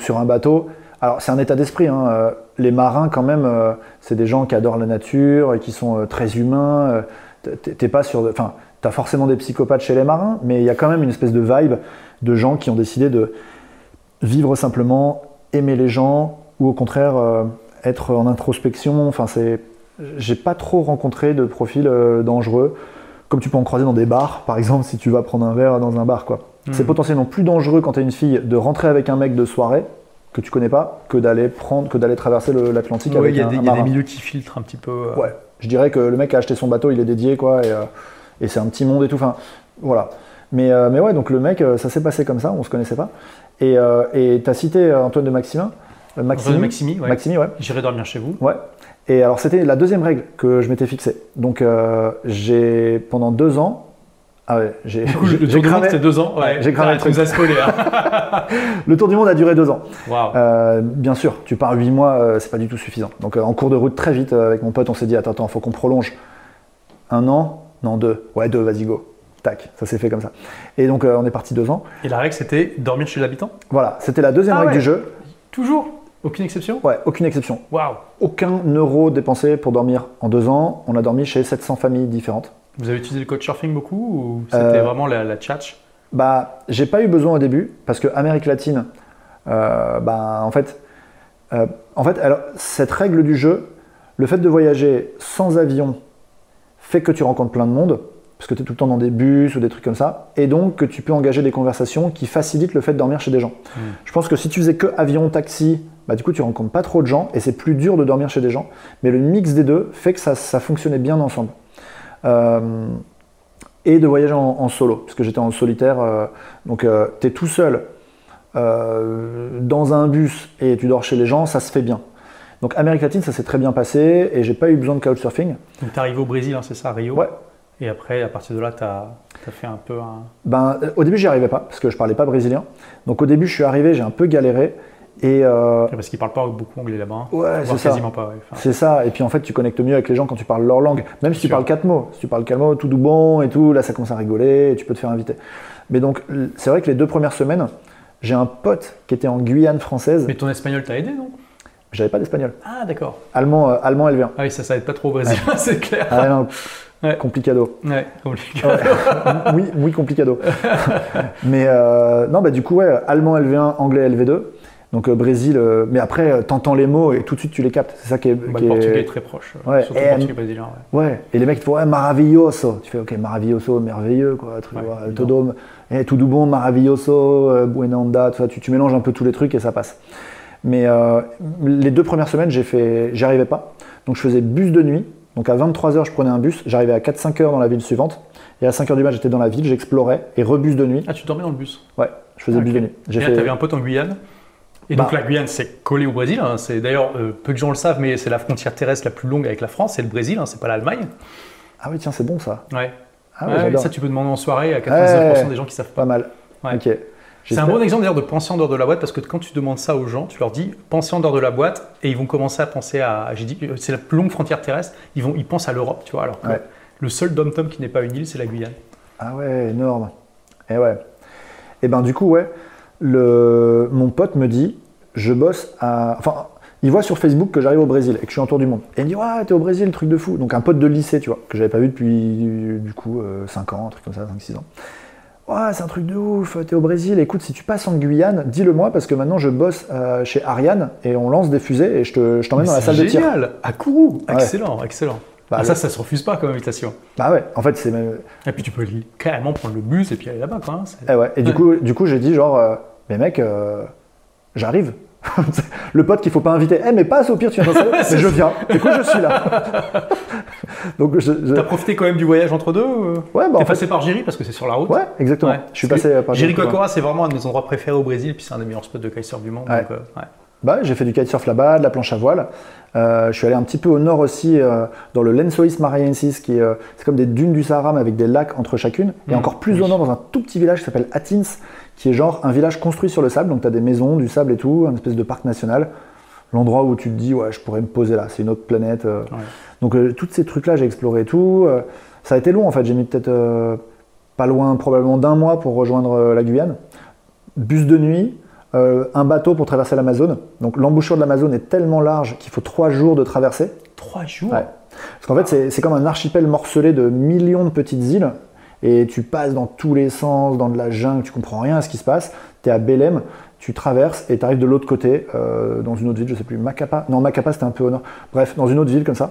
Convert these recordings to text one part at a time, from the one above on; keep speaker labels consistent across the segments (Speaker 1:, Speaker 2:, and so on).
Speaker 1: Sur un bateau, alors c'est un état d'esprit. hein, euh, Les marins, quand même, euh, c'est des gens qui adorent la nature et qui sont euh, très humains. t'es- pas sur. Enfin, t'as forcément des psychopathes chez les marins, mais il y a quand même une espèce de vibe de gens qui ont décidé de vivre simplement, aimer les gens, ou au contraire être en introspection. Enfin, c'est. J'ai pas trop rencontré de profils dangereux, comme tu peux en croiser dans des bars, par exemple, si tu vas prendre un verre dans un bar, quoi. C'est
Speaker 2: Mhm.
Speaker 1: potentiellement plus dangereux quand tu es une fille de rentrer avec un mec de soirée que tu connais pas que d'aller prendre que d'aller traverser l'Atlantique
Speaker 2: Ouais,
Speaker 1: avec
Speaker 2: il y a,
Speaker 1: un,
Speaker 2: des, il y a des milieux qui filtrent un petit peu. euh,
Speaker 1: Ouais, je dirais que le mec a acheté son bateau, il est dédié quoi et, euh, et c'est un petit monde et tout. Enfin, voilà. Mais, euh, mais ouais, donc le mec, ça s'est passé comme ça, on se connaissait pas. Et et t'as cité Antoine de Maximin, Maximi,
Speaker 2: Maximi, ouais.
Speaker 1: Maximi, ouais.
Speaker 2: J'irai dormir chez vous.
Speaker 1: Ouais. Et alors c'était la deuxième règle que je m'étais fixée. Donc j'ai pendant deux ans, ah ouais, j'ai
Speaker 2: Du coup,
Speaker 1: j'ai-
Speaker 2: le tour du monde, deux ans. Ouais,
Speaker 1: j'ai cramé le truc.
Speaker 2: spoilé. hein.
Speaker 1: Le tour du monde a duré deux ans. Euh, bien sûr, tu pars 8 mois, euh, c'est pas du tout suffisant. Donc euh, en cours de route, très vite, avec mon pote, on s'est dit attends, attends, faut qu'on prolonge. Un an Non, deux. Ouais, deux, vas-y, go. Tac, ça s'est fait comme ça. Et donc on est parti deux ans.
Speaker 2: Et la règle, c'était dormir chez l'habitant?
Speaker 1: Voilà, c'était la deuxième
Speaker 2: Ah
Speaker 1: règle
Speaker 2: ouais.
Speaker 1: du jeu.
Speaker 2: Toujours? Aucune exception?
Speaker 1: Ouais, aucune exception.
Speaker 2: Waouh.
Speaker 1: Aucun euro dépensé pour dormir en deux ans. On a dormi chez 700 familles différentes.
Speaker 2: Vous avez utilisé le couchsurfing beaucoup ou c'était
Speaker 1: Euh,
Speaker 2: vraiment la, la tchatch?
Speaker 1: Bah, j'ai pas eu besoin au début parce que Amérique latine, euh, bah, en fait, euh, en fait, alors, cette règle du jeu, le fait de voyager sans avion fait que tu rencontres plein de monde parce que tu es tout le temps dans des bus ou des trucs comme ça, et donc que tu peux engager des conversations qui facilitent le fait de dormir chez des gens.
Speaker 2: Mm.
Speaker 1: Je pense que si tu faisais que avion, taxi, bah, du coup tu rencontres pas trop de gens et c'est plus dur de dormir chez des gens, mais le mix des deux fait que ça, ça fonctionnait bien ensemble. Euh, et de voyager en, en solo, parce que j'étais en solitaire, euh, donc tu es tout seul euh, dans un bus et tu dors chez les gens, ça se fait bien. Donc Amérique latine, ça s'est très bien passé et j'ai pas eu besoin de couchsurfing.
Speaker 2: Donc t'es arrivé au Brésil, hein, c'est ça, à Rio
Speaker 1: Ouais.
Speaker 2: Et après, à partir de là, t'as as fait un peu un.
Speaker 1: Ben, euh, au début, j'y arrivais pas parce que je parlais pas brésilien. Donc au début, je suis arrivé, j'ai un peu galéré et euh,
Speaker 2: Parce qu'ils parlent pas beaucoup anglais là-bas. hein.
Speaker 1: ouais, c'est ça.
Speaker 2: quasiment pas, ouais. Enfin,
Speaker 1: C'est ça. Et puis en fait, tu connectes mieux avec les gens quand tu parles leur langue. Même si tu
Speaker 2: sûr.
Speaker 1: parles quatre mots. Si tu parles quatre mots, tout doux bon et tout, là, ça commence à rigoler et tu peux te faire inviter. Mais donc, c'est vrai que les deux premières semaines, j'ai un pote qui était en Guyane française.
Speaker 2: Mais ton espagnol t'a aidé, non?
Speaker 1: J'avais pas d'espagnol.
Speaker 2: Ah, d'accord.
Speaker 1: Allemand, euh, allemand LV1.
Speaker 2: Ah oui, ça, ça aide pas trop au Brésil, c'est clair.
Speaker 1: Ah non,
Speaker 2: Ouais.
Speaker 1: complicado.
Speaker 2: Ouais, compliqué.
Speaker 1: oui, oui, complicado. mais euh, non, bah du coup, ouais, allemand LV1, anglais LV2. Donc euh, Brésil, euh, mais après, euh, t'entends les mots et tout de suite tu les captes. C'est ça qui est.
Speaker 2: Bah,
Speaker 1: qui
Speaker 2: le portugais est très proche.
Speaker 1: Ouais,
Speaker 2: Surtout
Speaker 1: et,
Speaker 2: le portugais brésilien. ouais.
Speaker 1: Ouais, et les mecs ils te font ouais, maravilloso. Tu fais ok, maravilloso, merveilleux quoi.
Speaker 2: Ouais, évident.
Speaker 1: todo, eh, tout du bon, maravilloso, euh, buena onda, tout ça. Tu, tu mélanges un peu tous les trucs et ça passe. Mais euh, les deux premières semaines, j'ai fait, j'y arrivais pas. Donc je faisais bus de nuit. Donc à 23h, je prenais un bus. J'arrivais à 4-5 heures dans la ville suivante. Et à 5h du mat, j'étais dans la ville, j'explorais et rebus de nuit.
Speaker 2: Ah, tu dormais dans le bus?
Speaker 1: Ouais, je faisais
Speaker 2: Ah,
Speaker 1: bus de nuit. J'ai
Speaker 2: Et là,
Speaker 1: fait.
Speaker 2: t'avais un pote en Guyane. Et donc
Speaker 1: Bah.
Speaker 2: la Guyane, c'est collé au Brésil. hein. C'est d'ailleurs euh, peu de gens le savent, mais c'est la frontière terrestre la plus longue avec la France. C'est le Brésil, hein, c'est pas l'Allemagne.
Speaker 1: Ah oui, tiens, c'est bon ça.
Speaker 2: Ouais.
Speaker 1: Ah ouais,
Speaker 2: Ouais, ça, tu peux demander en soirée à 99% des gens qui savent pas.
Speaker 1: Pas mal.
Speaker 2: Ouais.
Speaker 1: Ok.
Speaker 2: C'est un bon exemple d'ailleurs de penser en dehors de la boîte parce que quand tu demandes ça aux gens, tu leur dis pensez en dehors de la boîte et ils vont commencer à penser à. J'ai dit, c'est la plus longue frontière terrestre. Ils vont, ils pensent à l'Europe, tu vois. Alors que
Speaker 1: Ouais.
Speaker 2: le seul dom-tom qui n'est pas une île, c'est la Guyane.
Speaker 1: Ah ouais, énorme. Et ouais. Et ben du coup, ouais, le... mon pote me dit, je bosse à... Enfin, il voit sur Facebook que j'arrive au Brésil et que je suis en tour du monde. Et il me dit, ouais, t'es au Brésil, truc de fou. Donc un pote de lycée, tu vois, que j'avais pas vu depuis, du coup, 5 ans, un truc comme ça, 5-6 ans. Ouais, c'est un truc de ouf, t'es au Brésil. Écoute, si tu passes en Guyane, dis-le moi parce que maintenant je bosse euh, chez Ariane et on lance des fusées et je te- je t'emmène dans la salle de tir.
Speaker 2: génial À Kourou
Speaker 1: Ouais.
Speaker 2: Excellent, excellent.
Speaker 1: Bah,
Speaker 2: Ah,
Speaker 1: le-
Speaker 2: ça, ça se refuse pas comme invitation.
Speaker 1: Bah ouais, en fait, c'est même.
Speaker 2: Et puis tu peux carrément prendre le bus et puis aller là-bas, quoi. hein. C'est-
Speaker 1: Eh ouais. Et du coup, du coup j'ai dit genre, euh, mais mec, euh, j'arrive. le pote qu'il faut pas inviter. Eh mais passe au pire, tu viens mais je viens. Écoute, je suis là. Donc je, je-
Speaker 2: T'as profité quand même du voyage entre deux ou-
Speaker 1: ouais, bah,
Speaker 2: T'es
Speaker 1: fait-
Speaker 2: passé par Géry parce que c'est sur la route.
Speaker 1: ouais, exactement.
Speaker 2: Ouais.
Speaker 1: Je suis
Speaker 2: Parce que
Speaker 1: passé par
Speaker 2: Jericoacoara, c'est vraiment un de mes endroits préférés au Brésil, puis c'est un des meilleurs spots de kitesurf du monde.
Speaker 1: Ouais.
Speaker 2: donc, euh, ouais.
Speaker 1: Bah, j'ai fait du kitesurf là-bas, de la planche à voile. Euh, je suis allé un petit peu au nord aussi, euh, dans le Lensois Mariensis, qui euh, c'est comme des dunes du Sahara, mais avec des lacs entre chacune. Et
Speaker 2: Mhm.
Speaker 1: encore plus
Speaker 2: Oui.
Speaker 1: au nord, dans un tout petit village qui s'appelle Atins, qui est genre un village construit sur le sable. Donc tu as des maisons, du sable et tout, un espèce de parc national. L'endroit où tu te dis, ouais, je pourrais me poser là, c'est une autre planète. euh.
Speaker 2: Ouais.
Speaker 1: Donc tous ces trucs-là, j'ai exploré tout. Ça a été long en fait, j'ai mis peut-être pas loin, probablement d'un mois pour rejoindre la Guyane. Bus de nuit, Euh, un bateau pour traverser l'Amazone. Donc l'embouchure de l'Amazone est tellement large qu'il faut trois jours de traversée.
Speaker 2: Trois jours
Speaker 1: Ouais. Parce qu'en fait, c'est- comme un archipel morcelé de millions de petites îles. Et tu passes dans tous les sens, dans de la jungle, tu comprends rien à ce qui se passe. Tu es à Belém, tu traverses et tu arrives de l'autre côté, euh, dans une autre ville, je sais plus, Macapa. Non, Macapa c'était un peu au nord. Bref, dans une autre ville comme ça.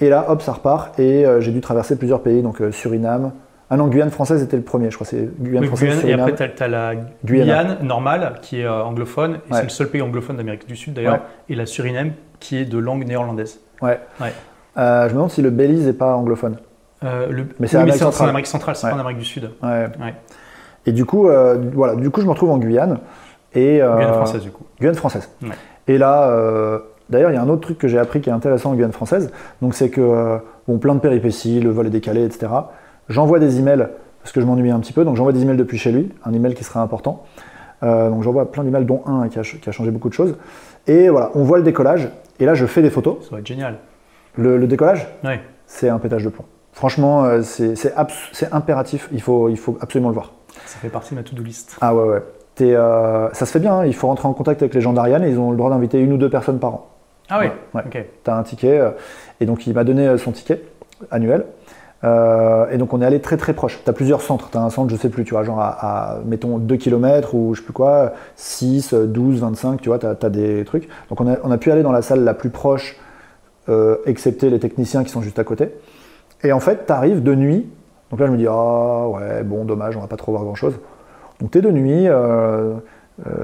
Speaker 1: Et là, hop, ça repart. Et euh, j'ai dû traverser plusieurs pays, donc Suriname. Ah non, Guyane française était le premier, je crois. C'est Guyane
Speaker 2: Oui,
Speaker 1: française,
Speaker 2: Guyane, et après, tu as, la. Guyane normale, qui est euh, anglophone, et
Speaker 1: Ouais.
Speaker 2: c'est le seul pays anglophone d'Amérique du Sud d'ailleurs,
Speaker 1: Ouais.
Speaker 2: et la Suriname, qui est de langue néerlandaise.
Speaker 1: Ouais.
Speaker 2: Ouais.
Speaker 1: Euh, je me demande si le Belize n'est pas anglophone.
Speaker 2: Euh, le-
Speaker 1: Mais c'est
Speaker 2: oui, en- c'est
Speaker 1: centrale.
Speaker 2: en Amérique centrale, c'est pas en Amérique du Sud.
Speaker 1: Et du coup, euh, voilà, du coup, je me retrouve en Guyane. Et,
Speaker 2: Guyane française, du coup.
Speaker 1: Guyane française. Et là, d'ailleurs, il y a un autre truc que j'ai appris qui est intéressant en Guyane française. Donc, c'est que, bon, plein de péripéties, le vol est décalé, etc. J'envoie des emails parce que je m'ennuie un petit peu. Donc, j'envoie des emails depuis chez lui, un email qui sera important. Euh, donc, j'envoie plein d'emails, dont un qui a, ch- qui a changé beaucoup de choses. Et voilà, on voit le décollage. Et là, je fais des photos.
Speaker 2: Ça va être génial.
Speaker 1: Le, le décollage,
Speaker 2: Ouais.
Speaker 1: c'est un pétage de plomb. Franchement, euh, c'est impératif. Il faut, il faut absolument le voir.
Speaker 2: Ça fait partie de ma to-do list.
Speaker 1: Ah ouais, ouais. Euh, ça se fait bien, hein. il faut rentrer en contact avec les gens d'Ariane et ils ont le droit d'inviter une ou deux personnes par an.
Speaker 2: Ah oui,
Speaker 1: Ouais, ouais.
Speaker 2: ok.
Speaker 1: Tu as un ticket, euh, et donc il m'a donné euh, son ticket annuel. Euh, et donc on est allé très très proche. Tu as plusieurs centres. Tu as un centre, je sais plus, tu vois, genre à, mettons 2 km ou je sais plus quoi, 6, 12, 25, tu vois, tu as, des trucs. Donc on a, on a pu aller dans la salle la plus proche, euh, excepté les techniciens qui sont juste à côté. Et en fait, tu arrives de nuit. Donc là, je me dis, ah ouais, bon, dommage, on va pas trop voir grand chose. Donc tu es de nuit, euh,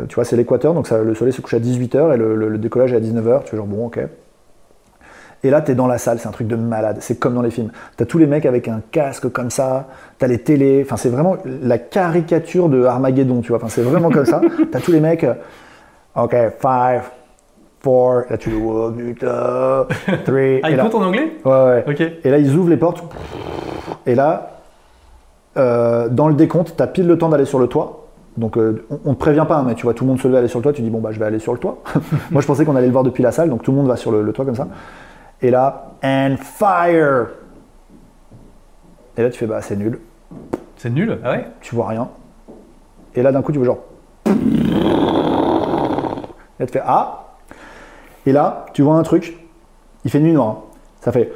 Speaker 1: tu vois, c'est l'équateur, donc le soleil se couche à 18h et le, le- décollage est à 19h. Tu fais genre, bon, ok. Et là, tu es dans la salle, c'est un truc de malade. C'est comme dans les films. Tu as tous les mecs avec un casque comme ça, tu as les télés. Enfin, c'est vraiment la caricature de Armageddon, tu vois. Enfin, c'est vraiment comme ça. Tu as tous les mecs, euh, ok, 5, 4, là tu le vois, 3.
Speaker 2: Ah,
Speaker 1: et
Speaker 2: il
Speaker 1: là,
Speaker 2: compte en anglais?
Speaker 1: Ouais, ouais.
Speaker 2: Ok.
Speaker 1: Et là, ils ouvrent les portes. Et là, euh, dans le décompte, tu as pile le temps d'aller sur le toit. Donc, euh, on, on te prévient pas, hein, mais tu vois tout le monde se lever aller sur le toit. Tu dis, bon, bah, je vais aller sur le toit. Moi, je pensais qu'on allait le voir depuis la salle, donc tout le monde va sur le, le toit comme ça. Et là, and fire Et là, tu fais, bah, c'est nul.
Speaker 2: C'est nul Ah ouais
Speaker 1: Tu vois rien. Et là, d'un coup, tu vois genre. Et là, tu fais, ah Et là, tu vois un truc. Il fait nuit noire. hein. Ça fait.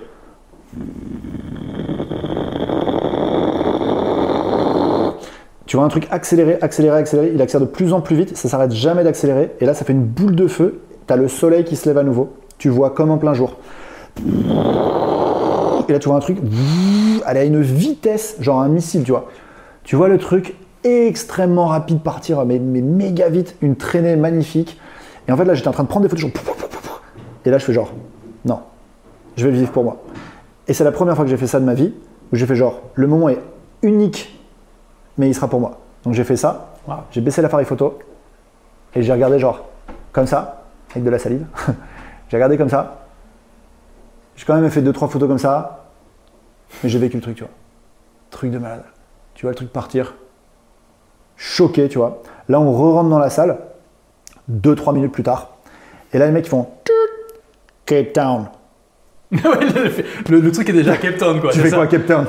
Speaker 1: Tu vois un truc accéléré, accéléré, accéléré, il accélère de plus en plus vite, ça s'arrête jamais d'accélérer, et là ça fait une boule de feu, tu as le soleil qui se lève à nouveau, tu vois comme en plein jour. Et là tu vois un truc, elle à une vitesse, genre un missile, tu vois. Tu vois le truc extrêmement rapide partir, mais, mais méga vite, une traînée magnifique. Et en fait là j'étais en train de prendre des photos, genre, et là je fais genre, non, je vais le vivre pour moi. Et c'est la première fois que j'ai fait ça de ma vie, où j'ai fait genre, le moment est unique mais il sera pour moi. Donc j'ai fait ça,
Speaker 2: Wow.
Speaker 1: j'ai baissé l'appareil photo et j'ai regardé genre comme ça, avec de la salive. j'ai regardé comme ça. J'ai quand même fait deux trois photos comme ça, mais j'ai vécu le truc, tu vois. Truc de malade. Tu vois le truc partir. Choqué, tu vois. Là, on re-rentre dans la salle, deux trois minutes plus tard. Et là, les mecs ils font Cape Town.
Speaker 2: Le, le truc est déjà Cape Town, quoi.
Speaker 1: Tu fais
Speaker 2: ça
Speaker 1: quoi à Cape Town?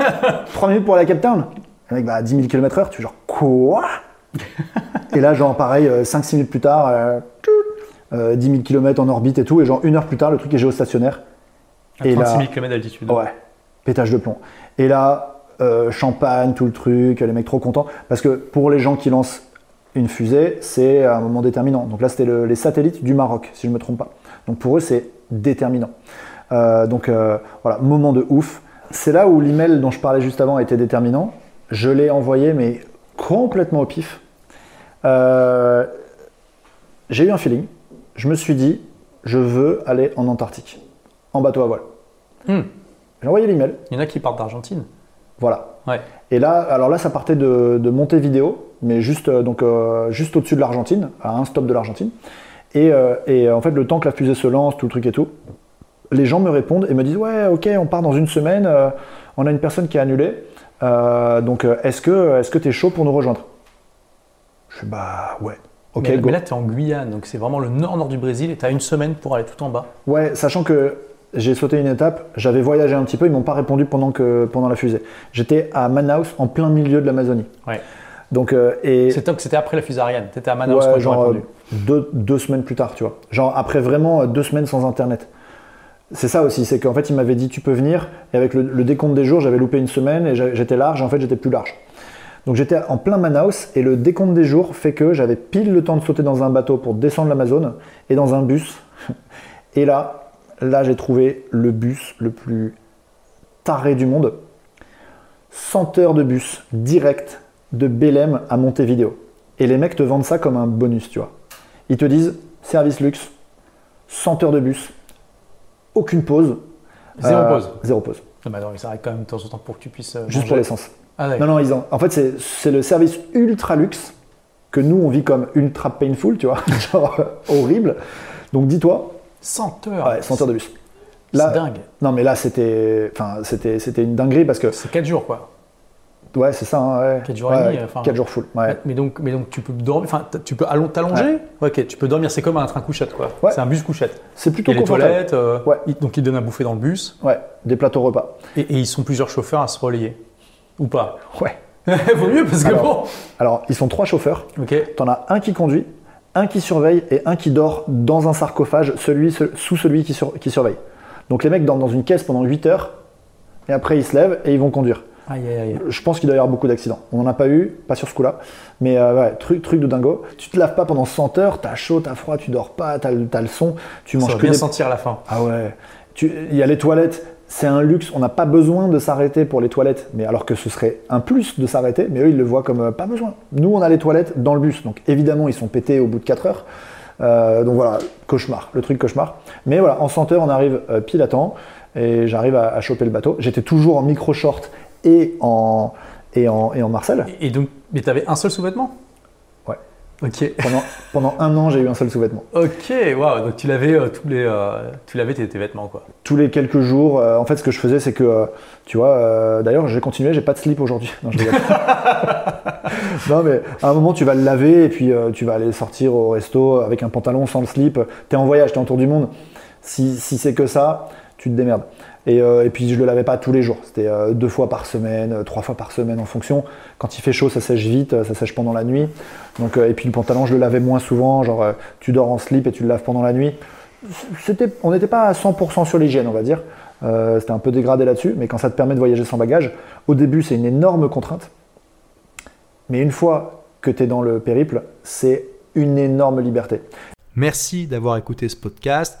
Speaker 1: 3 minutes pour aller à Cape Town? Le mec va à 10 000 km/h, tu fais genre quoi? Et là, genre pareil, 5-6 minutes plus tard, euh, euh, 10 000 km en orbite et tout, et genre une heure plus tard, le truc est géostationnaire.
Speaker 2: À
Speaker 1: Et
Speaker 2: 36
Speaker 1: là-
Speaker 2: 000 km d'altitude.
Speaker 1: Ouais, pétage de plomb. Et là, euh, champagne, tout le truc, les mecs trop contents. Parce que pour les gens qui lancent une fusée, c'est un moment déterminant. Donc là, c'était le- les satellites du Maroc, si je ne me trompe pas. Donc pour eux, c'est déterminant. Euh, donc euh, voilà, moment de ouf. C'est là où l'email dont je parlais juste avant était déterminant. Je l'ai envoyé, mais complètement au pif. Euh, J'ai eu un feeling. Je me suis dit, je veux aller en Antarctique, en bateau à voile.
Speaker 2: Hmm.
Speaker 1: J'ai envoyé l'email.
Speaker 2: Il y en a qui partent d'Argentine.
Speaker 1: Voilà.
Speaker 2: Ouais.
Speaker 1: Et là, alors là, ça partait de, de Montevideo, mais juste, euh, donc, euh, juste au-dessus de l'Argentine, à un stop de l'Argentine. Et, euh, et, en fait, le temps que la fusée se lance, tout le truc et tout, les gens me répondent et me disent Ouais, ok, on part dans une semaine, euh, on a une personne qui a annulé. Euh, donc, est-ce que tu es chaud pour nous rejoindre? Je suis Bah, ouais. Ok,
Speaker 2: mais,
Speaker 1: go.
Speaker 2: mais là, tu es en Guyane, donc c'est vraiment le nord-nord du Brésil et tu as une semaine pour aller tout en bas.
Speaker 1: Ouais, sachant que j'ai sauté une étape, j'avais voyagé un petit peu, ils m'ont pas répondu pendant, que, pendant la fusée. J'étais à Manaus, en plein milieu de l'Amazonie.
Speaker 2: Ouais.
Speaker 1: Donc, euh, et
Speaker 2: C'était après la fusée Ariane. T'étais à Manaus
Speaker 1: Ouais,
Speaker 2: ils
Speaker 1: genre
Speaker 2: répondu.
Speaker 1: deux, deux semaines plus tard, tu vois. Genre après vraiment euh, deux semaines sans internet. C'est ça aussi, c'est qu'en fait il m'avait dit tu peux venir, et avec le, le décompte des jours, j'avais loupé une semaine et j'étais large, et en fait j'étais plus large. Donc j'étais en plein Manaus et le décompte des jours fait que j'avais pile le temps de sauter dans un bateau pour descendre l'Amazone et dans un bus. Et là, là j'ai trouvé le bus le plus taré du monde. 100 heures de bus direct de Belém à Montevideo. Et les mecs te vendent ça comme un bonus, tu vois. Ils te disent service luxe, 100 heures de bus, aucune pause.
Speaker 2: Zéro
Speaker 1: Euh,
Speaker 2: pause.
Speaker 1: Zéro pause.
Speaker 2: Non, mais non, ils s'arrêtent quand même de temps en temps pour que tu puisses. euh,
Speaker 1: Juste pour l'essence.
Speaker 2: Ah, ouais.
Speaker 1: Non, non, ils ont... en fait, c'est- c'est le service ultra luxe que nous, on vit comme ultra painful, tu vois, genre euh, horrible. Donc dis-toi,
Speaker 2: 100 heures.
Speaker 1: ouais, 100 heures de bus.
Speaker 2: C'est dingue.
Speaker 1: non, mais là, c'était enfin, c'était c'était une dinguerie parce que,
Speaker 2: C'est 4 jours, quoi.
Speaker 1: ouais, c'est ça, hein, ouais.
Speaker 2: Quatre jours et
Speaker 1: Ouais,
Speaker 2: demi,
Speaker 1: ouais,
Speaker 2: enfin.
Speaker 1: quatre jours full, ouais.
Speaker 2: Mais donc, mais donc tu peux dormir, enfin t- tu peux allon- t'allonger. Ok, tu peux dormir. C'est comme un train couchette, quoi.
Speaker 1: Ouais.
Speaker 2: C'est un bus couchette.
Speaker 1: C'est
Speaker 2: Il y
Speaker 1: plutôt
Speaker 2: a les
Speaker 1: confortable.
Speaker 2: toilettes. euh,
Speaker 1: Ouais.
Speaker 2: ils- donc ils donnent à bouffer dans le bus.
Speaker 1: Ouais, des plateaux repas.
Speaker 2: Et, et ils sont plusieurs chauffeurs à se relayer. Ou pas
Speaker 1: Ouais.
Speaker 2: Vaut mieux parce que
Speaker 1: Alors, Alors, ils sont trois chauffeurs.
Speaker 2: bon. Ok.
Speaker 1: T'en as un qui conduit, un qui surveille et un qui dort dans un sarcophage, celui, sous celui qui, sur- qui surveille. Donc les mecs dorment dans une caisse pendant 8 heures, et après ils se lèvent et ils vont conduire.
Speaker 2: Aïe aïe aïe.
Speaker 1: Je pense qu'il doit y avoir beaucoup d'accidents. On n'en a pas eu, pas sur ce coup-là, mais euh, ouais, truc, truc de dingo. Tu te laves pas pendant 100 heures, t'as chaud, t'as froid, tu dors pas, t'as le son, tu
Speaker 2: Ça
Speaker 1: manges
Speaker 2: va
Speaker 1: que
Speaker 2: bien
Speaker 1: des...
Speaker 2: sentir à la fin.
Speaker 1: Ah ouais. Il y a les toilettes, c'est un luxe, on n'a pas besoin de s'arrêter pour les toilettes, mais alors que ce serait un plus de s'arrêter, mais eux ils le voient comme euh, pas besoin. Nous on a les toilettes dans le bus, donc évidemment ils sont pétés au bout de 4 heures. Euh, donc voilà, cauchemar, le truc cauchemar. Mais voilà, en 100 heures on arrive euh, pile à temps et j'arrive à, choper le bateau. J'étais toujours en micro-short et en, et, en, et en Marcel.
Speaker 2: Et, donc, mais t'avais un seul sous-vêtement? Ok.
Speaker 1: Pendant, pendant un an j'ai eu un seul sous-vêtement.
Speaker 2: Ok, waouh. Donc tu lavais euh, tous les, euh, tu lavais tes, tes vêtements, quoi.
Speaker 1: tous les quelques jours, euh, en fait, ce que je faisais, c'est que, tu vois, d'ailleurs, j'ai continué, j'ai pas de slip aujourd'hui. Non, je rigole. non, mais à un moment, tu vas le laver et puis tu vas aller sortir au resto avec un pantalon sans le slip. T'es en voyage, t'es en tour du monde. Si, si c'est que ça, tu te démerdes. Et, euh, et puis, je le lavais pas tous les jours. C'était euh, deux fois par semaine, euh, trois fois par semaine en fonction. Quand il fait chaud, ça sèche vite, ça sèche pendant la nuit. Donc, et puis, le pantalon, je le lavais moins souvent. Genre, tu dors en slip et tu le laves pendant la nuit c'était, on n'était pas à 100% sur l'hygiène, on va dire. C'était un peu dégradé là-dessus, mais quand ça te permet de voyager sans bagage, au début, c'est une énorme contrainte. Mais une fois que tu es dans le périple, c'est une énorme liberté.
Speaker 3: Merci d'avoir écouté ce podcast.